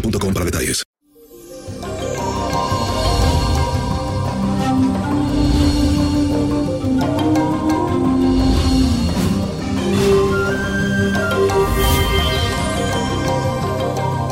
boostmobile.com para detalles.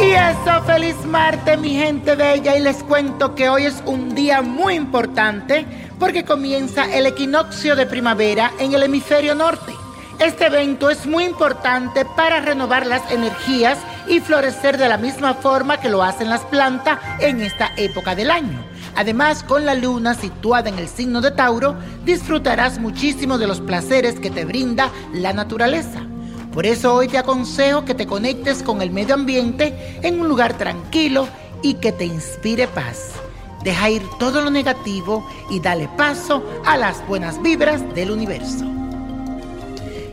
Y eso, feliz martes, mi gente bella. Y les cuento que hoy es un día muy importante porque comienza el equinoccio de primavera en el hemisferio norte. Este evento es muy importante para renovar las energías y florecer de la misma forma que lo hacen las plantas en esta época del año. Además, con la luna situada en el signo de Tauro, disfrutarás muchísimo de los placeres que te brinda la naturaleza. Por eso hoy te aconsejo que te conectes con el medio ambiente en un lugar tranquilo y que te inspire paz. Deja ir todo lo negativo y dale paso a las buenas vibras del universo.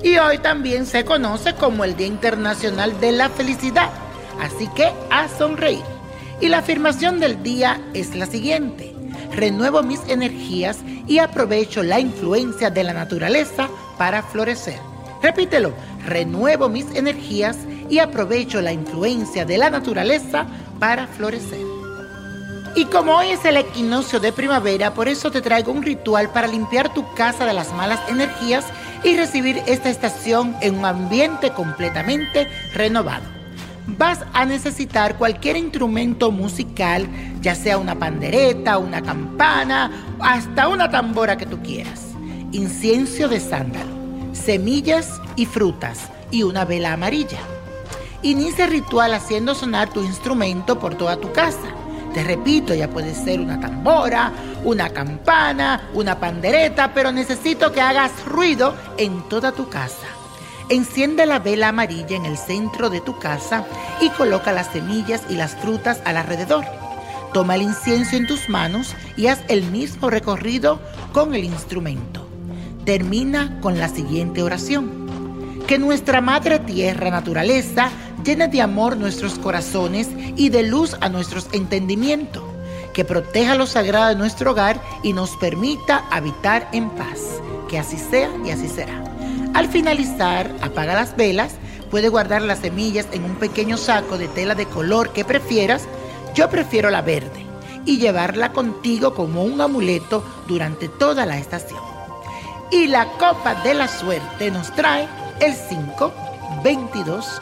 Y hoy también se conoce como el Día Internacional de la Felicidad, así que a sonreír. Y la afirmación del día es la siguiente. Renuevo mis energías y aprovecho la influencia de la naturaleza para florecer. Repítelo, renuevo mis energías y aprovecho la influencia de la naturaleza para florecer. Y como hoy es el equinoccio de primavera, por eso te traigo un ritual para limpiar tu casa de las malas energías y recibir esta estación en un ambiente completamente renovado. Vas a necesitar cualquier instrumento musical, ya sea una pandereta, una campana, hasta una tambora que tú quieras. Incienso de sándalo, semillas y frutas y una vela amarilla. Inicia el ritual haciendo sonar tu instrumento por toda tu casa. Te repito, ya puede ser una tambora, una campana, una pandereta, pero necesito que hagas ruido en toda tu casa. Enciende la vela amarilla en el centro de tu casa y coloca las semillas y las frutas al alrededor. Toma el incienso en tus manos y haz el mismo recorrido con el instrumento. Termina con la siguiente oración. Que nuestra Madre Tierra Naturaleza llene de amor nuestros corazones y de luz a nuestros entendimientos. Que proteja lo sagrado de nuestro hogar y nos permita habitar en paz. Que así sea y así será. Al finalizar, apaga las velas, puede guardar las semillas en un pequeño saco de tela de color que prefieras. Yo prefiero la verde. Y llevarla contigo como un amuleto durante toda la estación. Y la copa de la suerte nos trae el 5, 22,